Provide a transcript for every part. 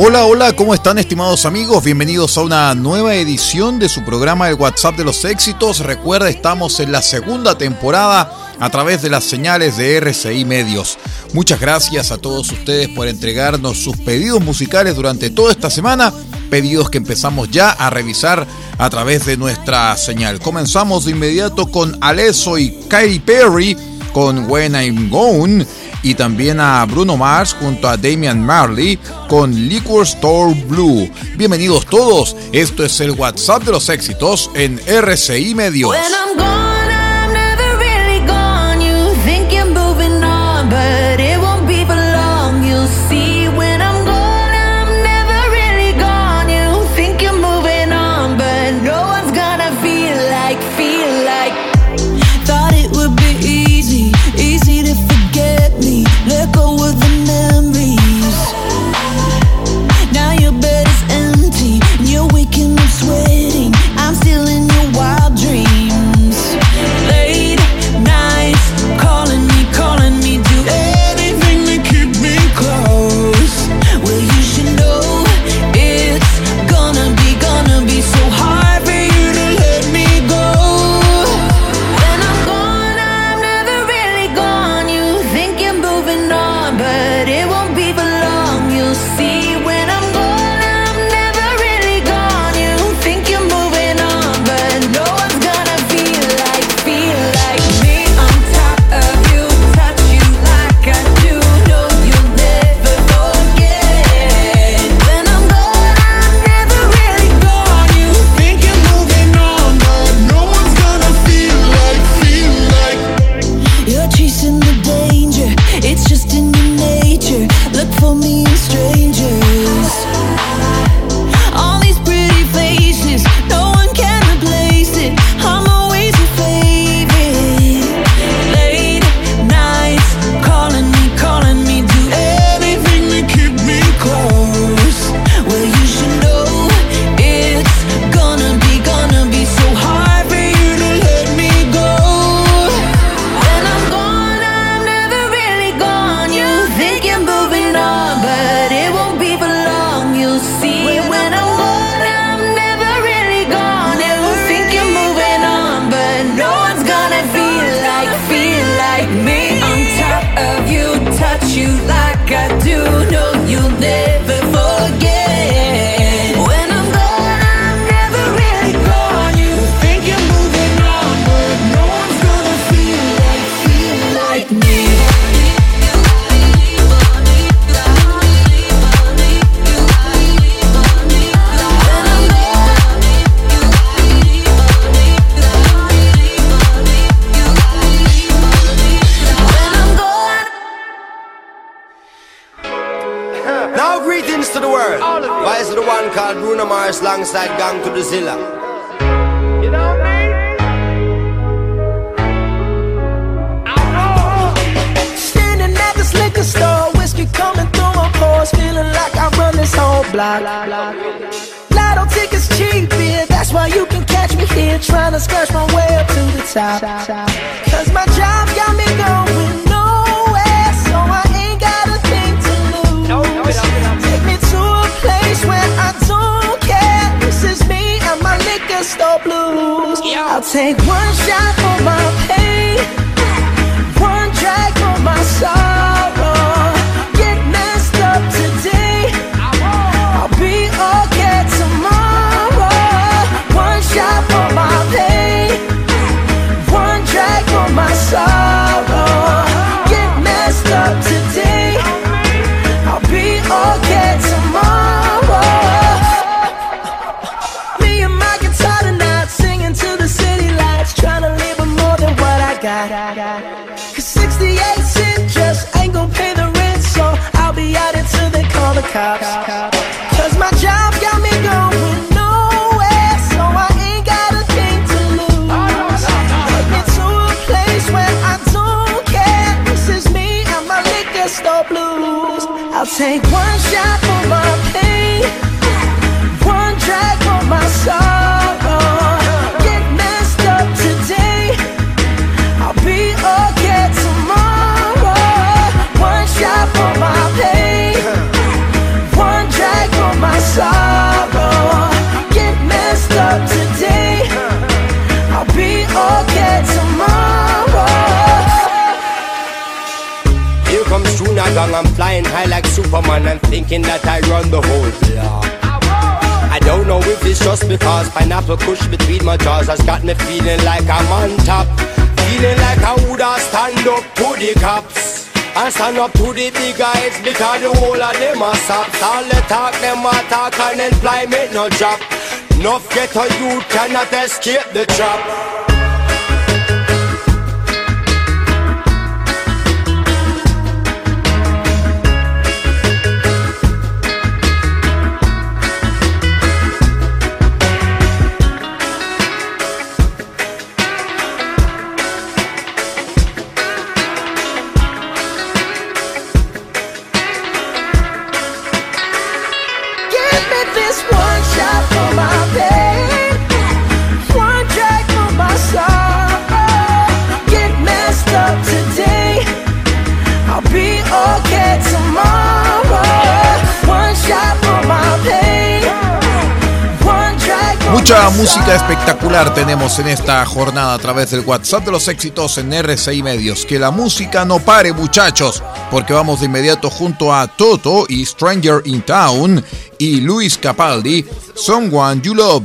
Hola, hola, ¿cómo están estimados amigos? Bienvenidos a una nueva edición de su programa El WhatsApp de los éxitos. Recuerda, estamos en la segunda temporada a través de las señales de RCI Medios. Muchas gracias a todos ustedes por entregarnos sus pedidos musicales durante toda esta semana, pedidos que empezamos ya a revisar a través de nuestra señal. Comenzamos de inmediato con Alesso y Katy Perry con When I'm Gone y también a Bruno Mars junto a Damian Marley con Liquor Store Blue. Bienvenidos todos, esto es el WhatsApp de los éxitos en RCI Medios. called Bruno Mars alongside Gang to the Zilla. You know what I mean? Standing at this liquor store, whiskey coming through my pores, feeling like I run this whole block. Lotto tickets cheap, yeah, that's why you can catch me here, trying to scratch my way up to the top. Cause my job got me going. liquor store blues. Yo. I'll take one shot for my pain, one drag for my soul. cops. Cause my job got me going nowhere, so I ain't got a thing to lose. Take me to a place where I don't care. This is me and my liquor store blues. I'll take one shot for my pain. Gang, I'm flying high like Superman and thinking that I run the whole block. I don't know if it's just because pineapple kush between my jaws has got me feeling like I'm on top. Feeling like I woulda stand up to the cops. And stand up to the big guys because the whole of them are sops. All the talk, them a talk and employment no job. Enough get a youth cannot escape the trap. Mucha música espectacular tenemos en esta jornada a través del WhatsApp de los éxitos en RCI Medios. Que la música no pare, muchachos, porque vamos de inmediato junto a Toto y Stranger in Town y Luis Capaldi, Someone You Love.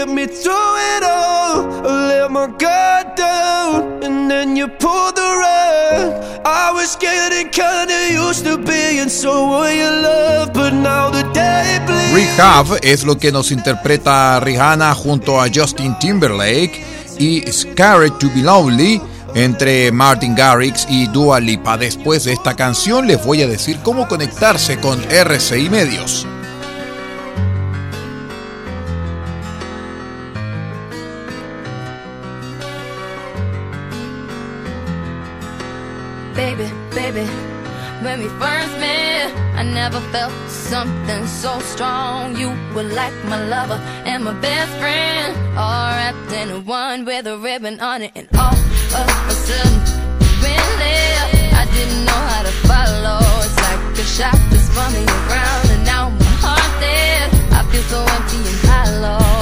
get me. Rehab es lo que nos interpreta Rihanna junto a Justin Timberlake y Scared to be Lonely entre Martin Garrix y Dua Lipa. Después de esta canción les voy a decir cómo conectarse con RCI Medios. Felt something so strong. You were like my lover and my best friend, all wrapped in one with a ribbon on it. And all of a sudden, went left. I didn't know how to follow. It's like a shot that's me around, and now my heart's dead. I feel so empty and hollow,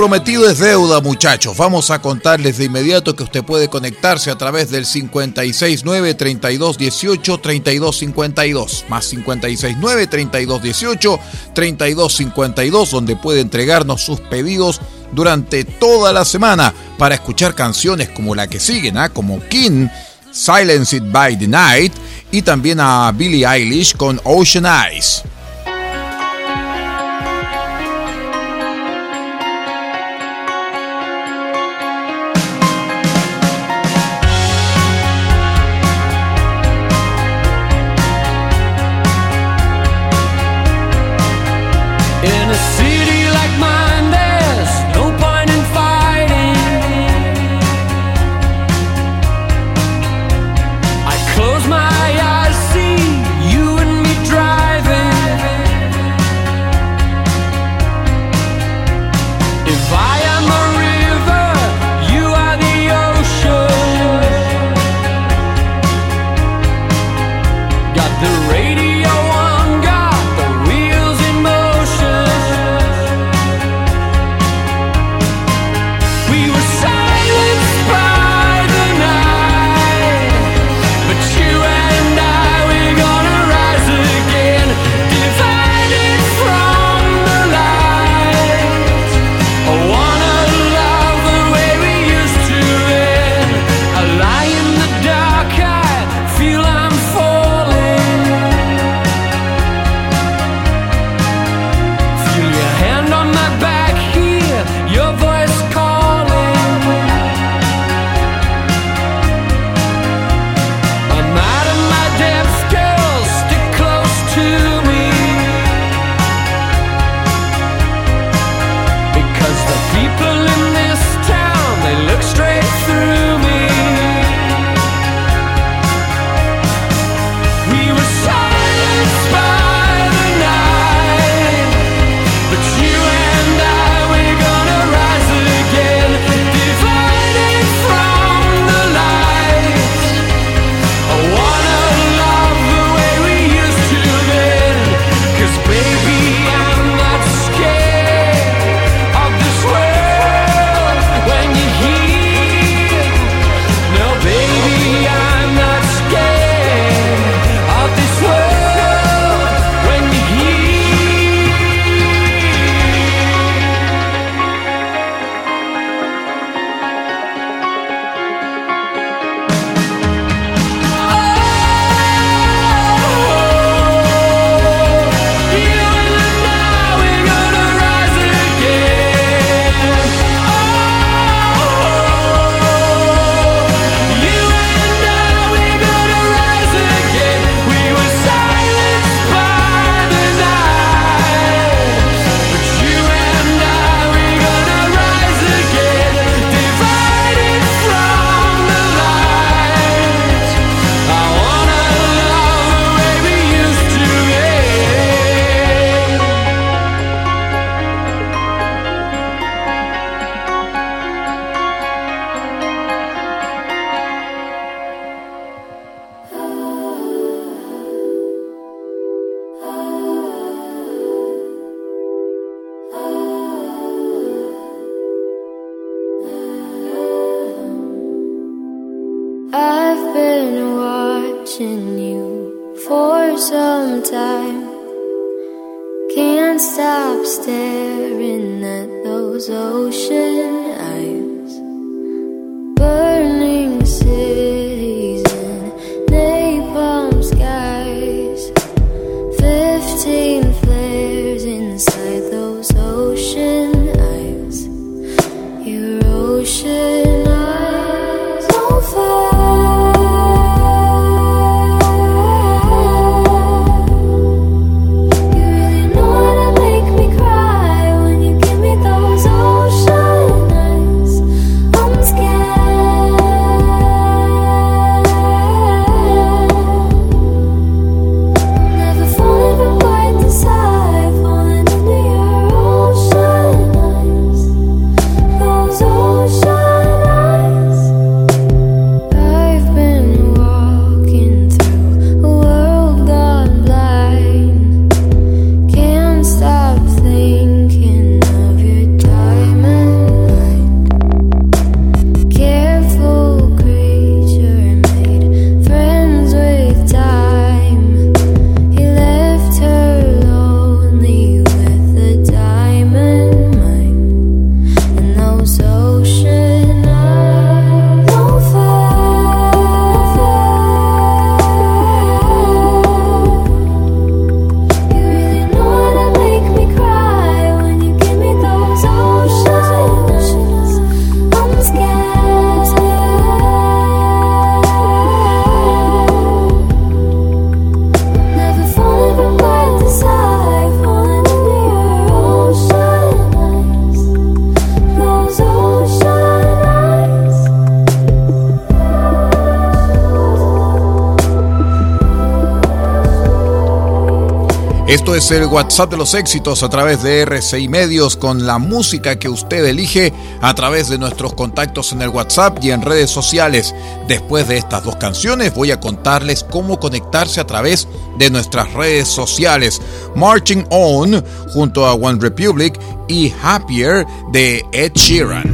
prometido es deuda, muchachos. Vamos a contarles de inmediato que usted puede conectarse a través del 569 3218 3252 más 569 3218 3252 donde puede entregarnos sus pedidos durante toda la semana para escuchar canciones como la que siguen, ¿eh? como King, Silence It by the Night y también a Billie Eilish con Ocean Eyes. es el WhatsApp de los éxitos a través de RCI Medios con la música que usted elige a través de nuestros contactos en el WhatsApp y en redes sociales. Después de estas dos canciones voy a contarles cómo conectarse a través de nuestras redes sociales. Marching On junto a One Republic y Happier de Ed Sheeran.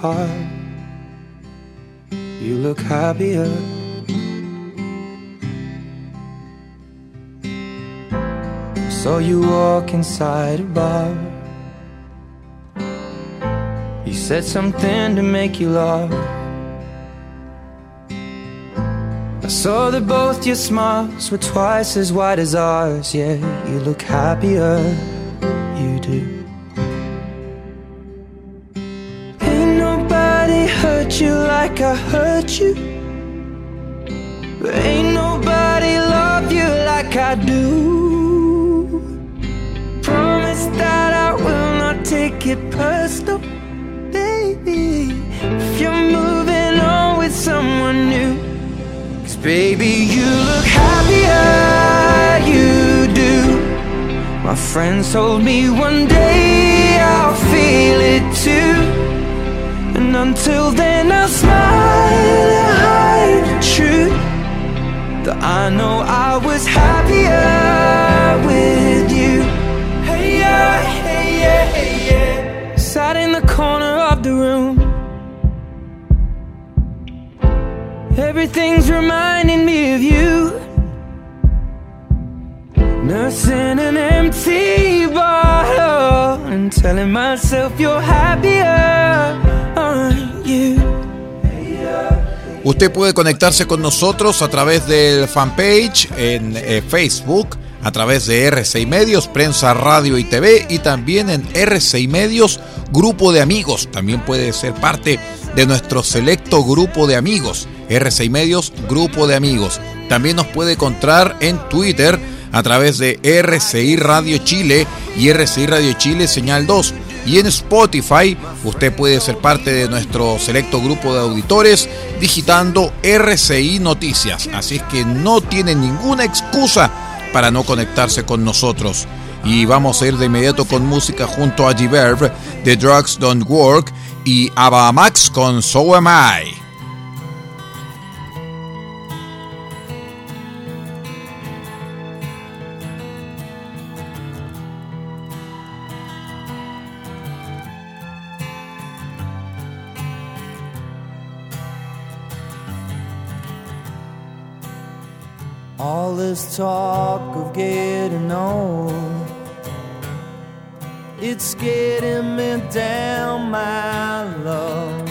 Apart. You look happier. Saw you walk inside a bar. You said something to make you laugh. I saw that both your smiles were twice as wide as ours. Yeah, you look happier. You do. Like I hurt you. But ain't nobody love you like I do. Promise that I will not take it personal, baby. If you're moving on with someone new. Cause baby, you look happier, you do. My friends told me one day I'll feel it too. And until then, I'll smile and hide the truth. That I know I was happier with you. Hey, yeah, hey, yeah, hey, yeah. Sat in the corner of the room. Everything's reminding me of you. Nursing an empty bottle and telling myself you're happier? Usted puede conectarse con nosotros a través del fanpage en eh, Facebook, a través de R6 Medios, Prensa, Radio y TV y también en R6 Medios, Grupo de Amigos. También puede ser parte de nuestro selecto grupo de amigos, R6 Medios, Grupo de Amigos. También nos puede encontrar en Twitter a través de RCI Radio Chile y RCI Radio Chile Señal 2. Y en Spotify usted puede ser parte de nuestro selecto grupo de auditores digitando RCI Noticias. Así es que no tiene ninguna excusa para no conectarse con nosotros. Y vamos a ir de inmediato con música junto a G-Verb de Drugs Don't Work y Ava Max con So Am I. this talk of getting old, it's getting me down, my love.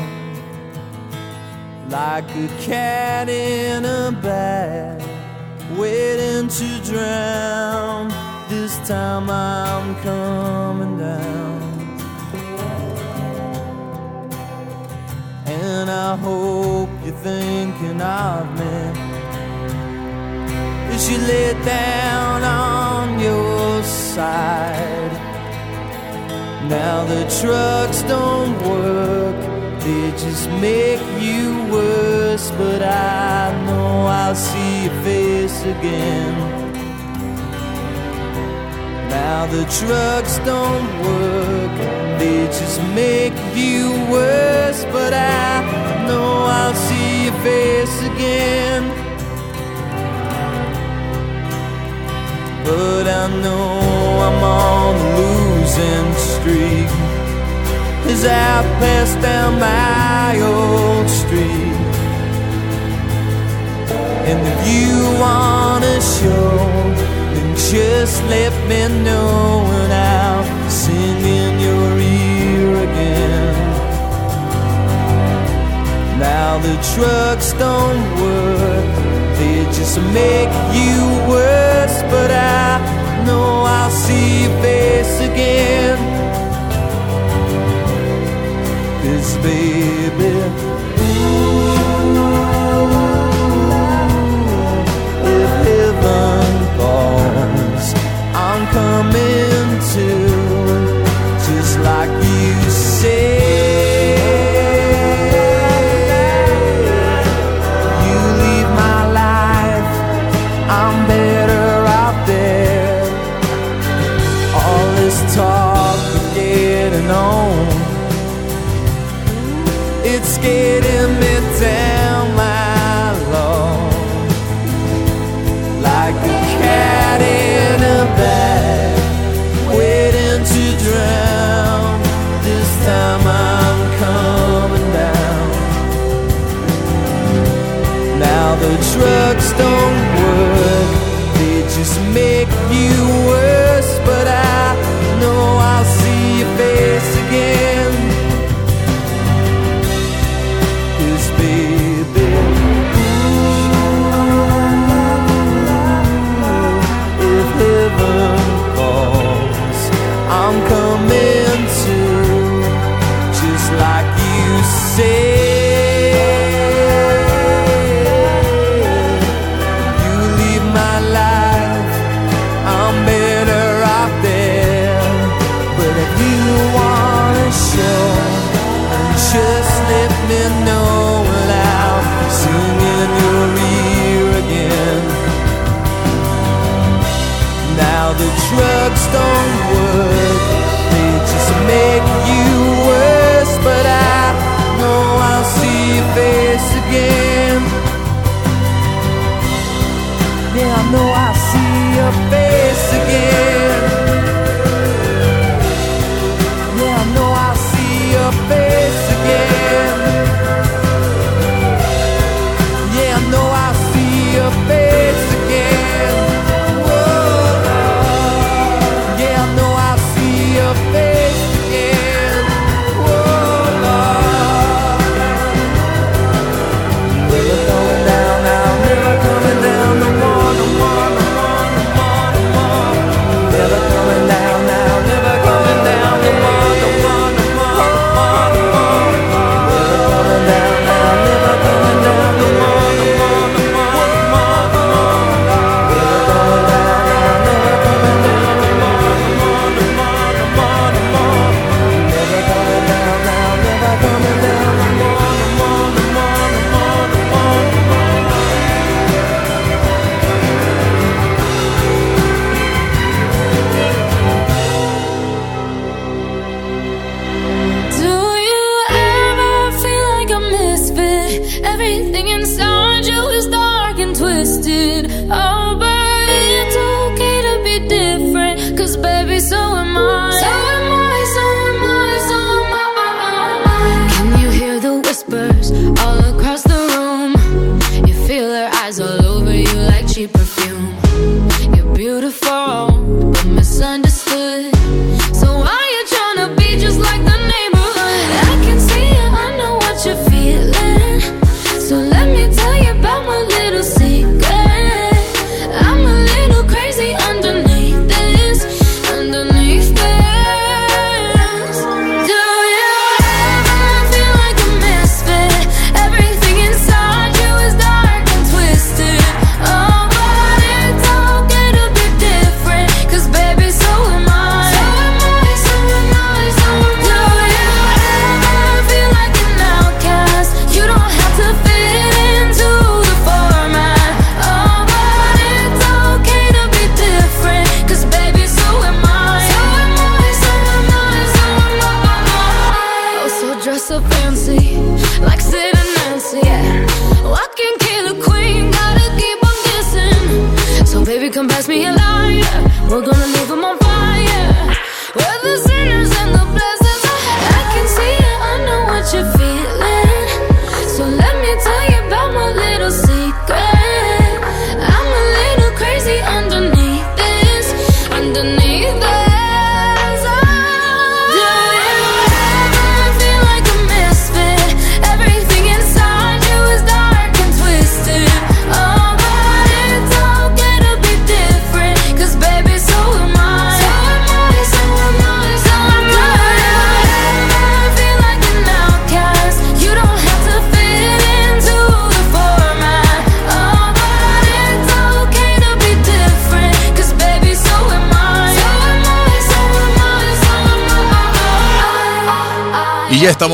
Like a cat in a bag, waiting to drown. This time I'm coming down. And I hope you're thinking of me you lay down on your side. Now the trucks don't work, they just make you worse. But I know I'll see your face again. Now the trucks don't work, they just make you worse. But I know I'll see your face again. But I know I'm on a losing streak. As I pass down my old street. And if you wanna show Then just let me know And I'll sing in your ear again. Now the trucks don't work just make you worse, but I know I'll see your face again. Cause baby, if heaven falls, I'm coming to, just like you said.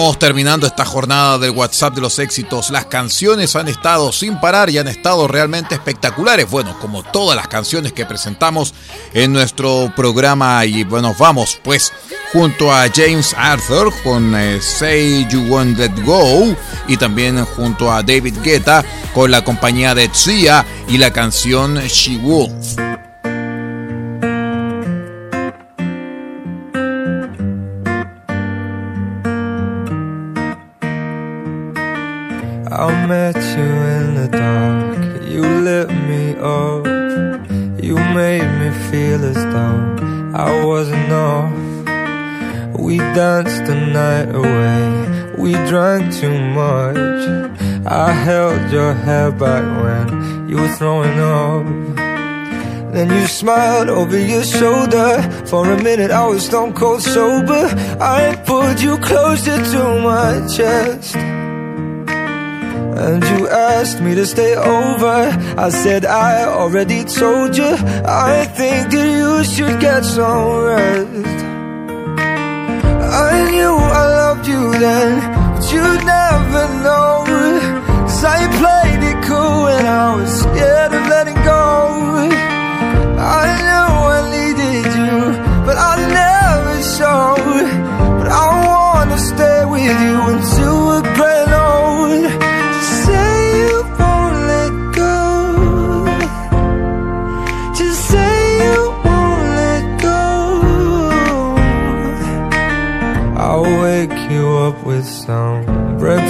Estamos terminando esta jornada del WhatsApp de los éxitos. Las canciones han estado sin parar y han estado realmente espectaculares. Bueno, como todas las canciones que presentamos en nuestro programa. Y bueno, vamos pues junto a James Arthur con eh, Say You Won't Let Go y también junto a David Guetta con la compañía de Sia y la canción She Wolf. I met you in the dark. You lit me up. You made me feel as though I wasn't. We danced the night away. We drank too much. I held your hair back when you were throwing up. Then you smiled over your shoulder. For a minute, I was stone cold sober. I pulled you closer to my chest. And you asked me to stay over. I said I already told you. I think that you should get some rest. I knew I loved you then But you'd never know Cause I played it cool when I was scared of letting go. I knew I needed you But I never showed. But I wanna stay with you until we're grown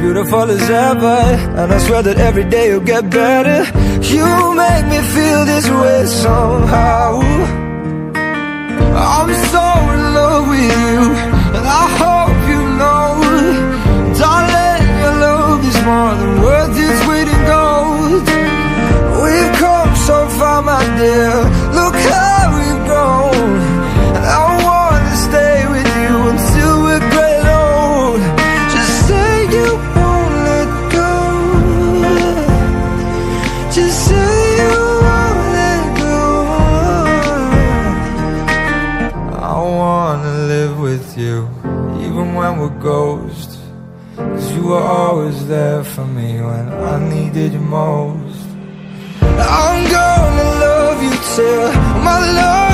beautiful as ever And I swear that every day you'll get better. You make me feel this way somehow. I'm so in love with you And I hope you know Darling, your love is more than worth its weight in gold. We've come so far, my dear. Look were always there for me when I needed you most. I'm gonna love you till my lungs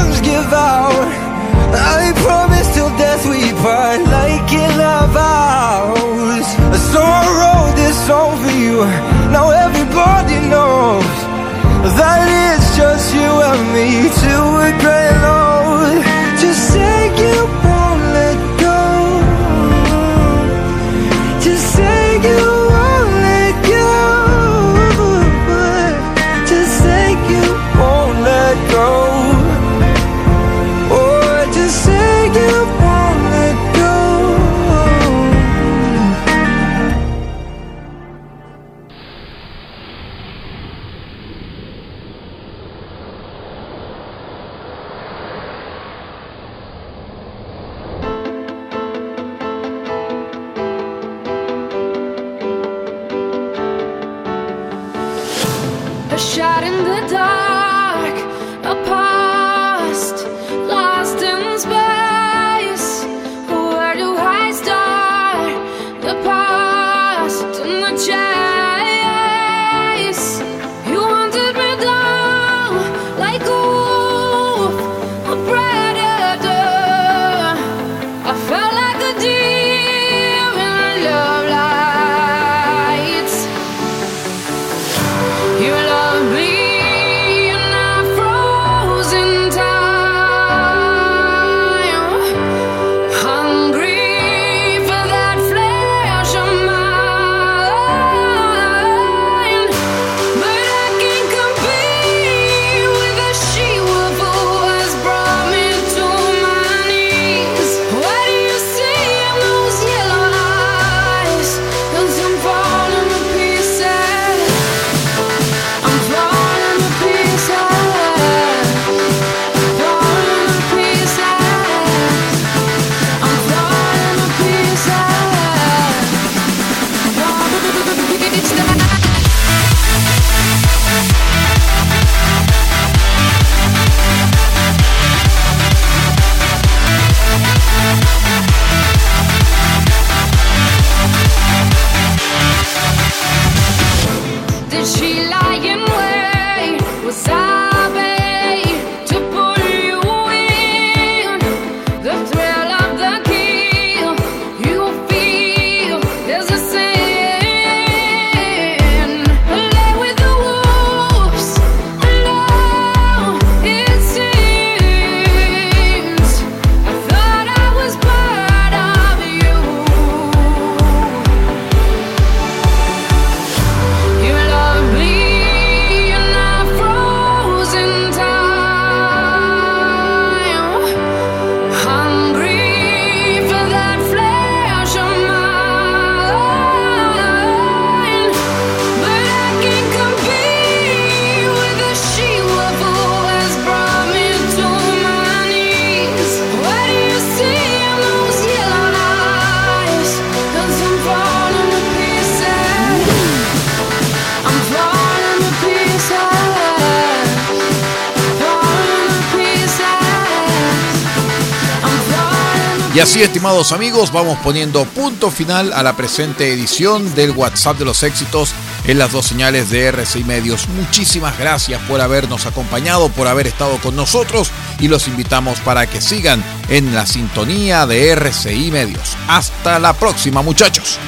Y así, estimados amigos, vamos poniendo punto final a la presente edición del WhatsApp de los éxitos en las dos señales de RCI Medios. Muchísimas gracias por habernos acompañado, por haber estado con nosotros y los invitamos para que sigan en la sintonía de RCI Medios. Hasta la próxima, muchachos.